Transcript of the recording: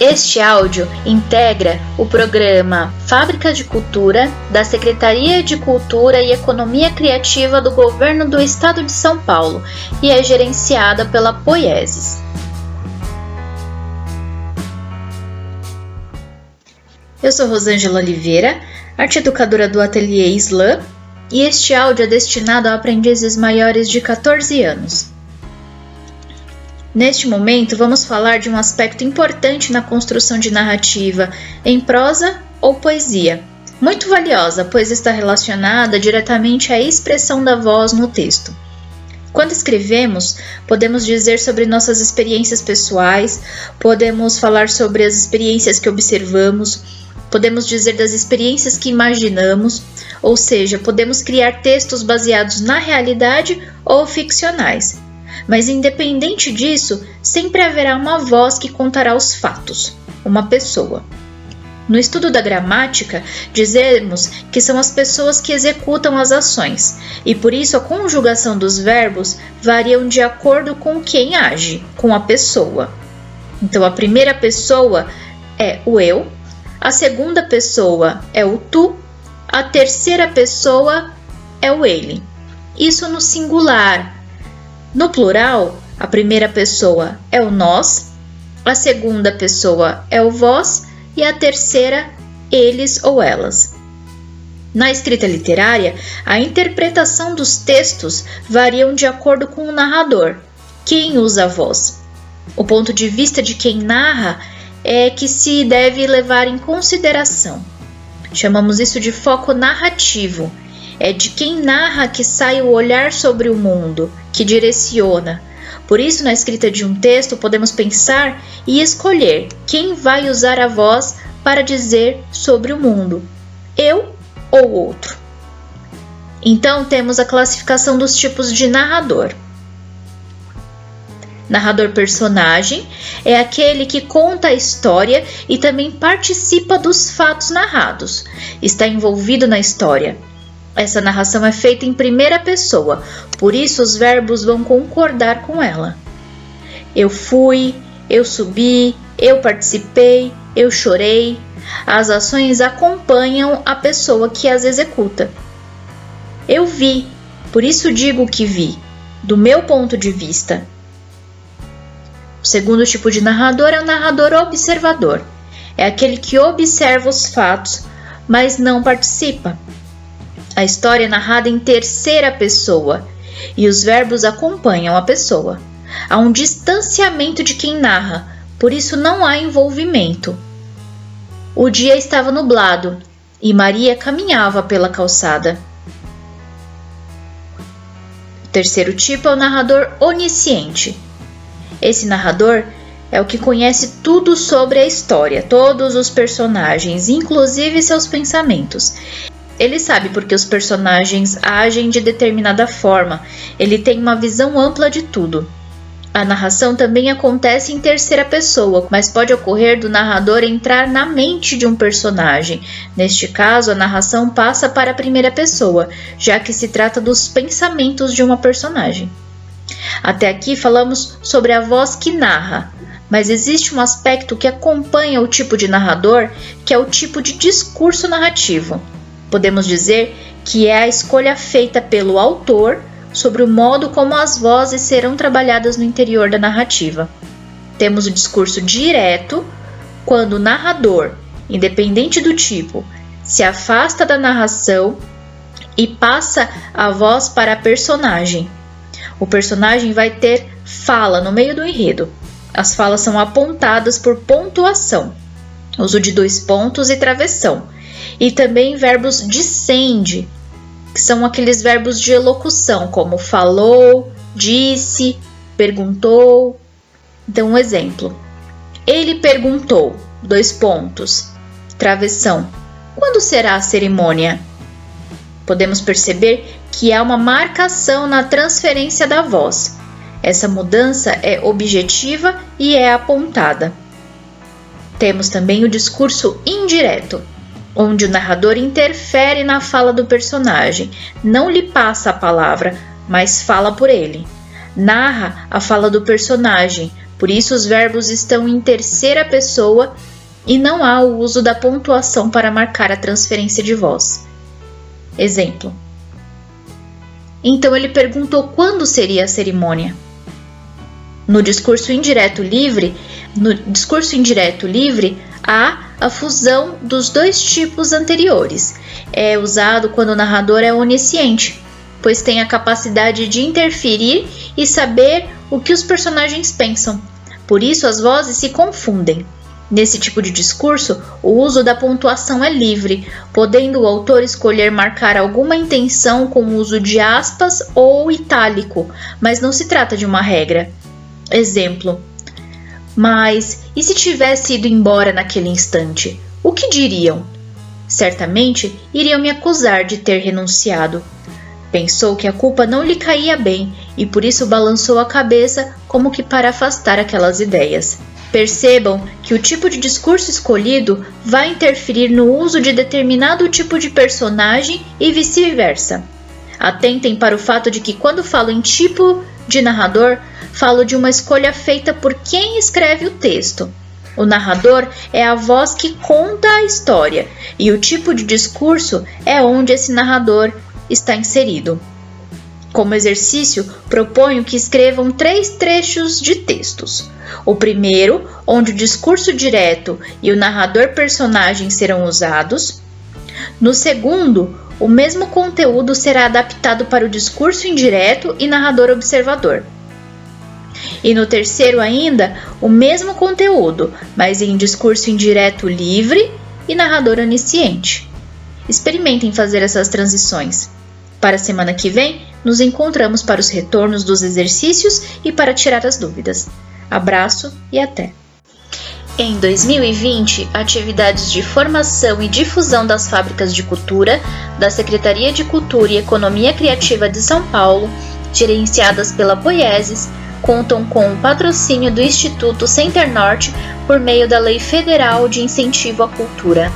Este áudio integra o programa Fábrica de Cultura da Secretaria de Cultura e Economia Criativa do Governo do Estado de São Paulo e é gerenciada pela Poieses. Eu sou Rosângela Oliveira, arte educadora do Ateliê Slam, e este áudio é destinado a aprendizes maiores de 14 anos. Neste momento, vamos falar de um aspecto importante na construção de narrativa em prosa ou poesia. Muito valiosa, pois está relacionada diretamente à expressão da voz no texto. Quando escrevemos, podemos dizer sobre nossas experiências pessoais, podemos falar sobre as experiências que observamos, podemos dizer das experiências que imaginamos, ou seja, podemos criar textos baseados na realidade ou ficcionais. Mas independente disso, sempre haverá uma voz que contará os fatos, uma pessoa. No estudo da gramática, dizemos que são as pessoas que executam as ações, e por isso a conjugação dos verbos variam de acordo com quem age, com a pessoa. Então a primeira pessoa é o eu, a segunda pessoa é o tu, a terceira pessoa é o ele. Isso no singular, no plural, a primeira pessoa é o nós, a segunda pessoa é o vós e a terceira eles ou elas. Na escrita literária, a interpretação dos textos variam de acordo com o narrador, quem usa a voz. O ponto de vista de quem narra é que se deve levar em consideração. Chamamos isso de foco narrativo é de quem narra que sai o olhar sobre o mundo, que direciona. Por isso, na escrita de um texto, podemos pensar e escolher quem vai usar a voz para dizer sobre o mundo, eu ou outro. Então, temos a classificação dos tipos de narrador. Narrador personagem é aquele que conta a história e também participa dos fatos narrados, está envolvido na história. Essa narração é feita em primeira pessoa, por isso os verbos vão concordar com ela. Eu fui, eu subi, eu participei, eu chorei. As ações acompanham a pessoa que as executa. Eu vi, por isso digo que vi, do meu ponto de vista. O segundo tipo de narrador é o narrador observador. É aquele que observa os fatos, mas não participa. A história é narrada em terceira pessoa e os verbos acompanham a pessoa. Há um distanciamento de quem narra, por isso não há envolvimento. O dia estava nublado e Maria caminhava pela calçada. O terceiro tipo é o narrador onisciente. Esse narrador é o que conhece tudo sobre a história, todos os personagens, inclusive seus pensamentos. Ele sabe porque os personagens agem de determinada forma, ele tem uma visão ampla de tudo. A narração também acontece em terceira pessoa, mas pode ocorrer do narrador entrar na mente de um personagem. Neste caso, a narração passa para a primeira pessoa, já que se trata dos pensamentos de uma personagem. Até aqui falamos sobre a voz que narra, mas existe um aspecto que acompanha o tipo de narrador, que é o tipo de discurso narrativo. Podemos dizer que é a escolha feita pelo autor sobre o modo como as vozes serão trabalhadas no interior da narrativa. Temos o discurso direto, quando o narrador, independente do tipo, se afasta da narração e passa a voz para a personagem. O personagem vai ter fala no meio do enredo. As falas são apontadas por pontuação, uso de dois pontos e travessão e também verbos descende, que são aqueles verbos de elocução, como falou, disse, perguntou. Então, um exemplo. Ele perguntou, dois pontos, travessão. Quando será a cerimônia? Podemos perceber que há uma marcação na transferência da voz. Essa mudança é objetiva e é apontada. Temos também o discurso indireto onde o narrador interfere na fala do personagem, não lhe passa a palavra, mas fala por ele. Narra a fala do personagem, Por isso, os verbos estão em terceira pessoa e não há o uso da pontuação para marcar a transferência de voz. Exemplo. Então ele perguntou quando seria a cerimônia. No discurso indireto livre, no discurso indireto livre há a fusão dos dois tipos anteriores. É usado quando o narrador é onisciente, pois tem a capacidade de interferir e saber o que os personagens pensam. Por isso as vozes se confundem. Nesse tipo de discurso, o uso da pontuação é livre, podendo o autor escolher marcar alguma intenção com o uso de aspas ou itálico, mas não se trata de uma regra. Exemplo: Mas e se tivesse ido embora naquele instante? O que diriam? Certamente iriam me acusar de ter renunciado. Pensou que a culpa não lhe caía bem e por isso balançou a cabeça como que para afastar aquelas ideias. Percebam que o tipo de discurso escolhido vai interferir no uso de determinado tipo de personagem e vice-versa. Atentem para o fato de que, quando falo em tipo de narrador, falo de uma escolha feita por quem escreve o texto. O narrador é a voz que conta a história, e o tipo de discurso é onde esse narrador está inserido. Como exercício, proponho que escrevam três trechos de textos. O primeiro, onde o discurso direto e o narrador personagem serão usados. No segundo, o mesmo conteúdo será adaptado para o discurso indireto e narrador observador. E no terceiro, ainda, o mesmo conteúdo, mas em discurso indireto livre e narrador onisciente. Experimentem fazer essas transições. Para a semana que vem, nos encontramos para os retornos dos exercícios e para tirar as dúvidas. Abraço e até! Em 2020, atividades de formação e difusão das fábricas de cultura da Secretaria de Cultura e Economia Criativa de São Paulo, gerenciadas pela Poieses, contam com o patrocínio do Instituto Center Norte por meio da Lei Federal de Incentivo à Cultura.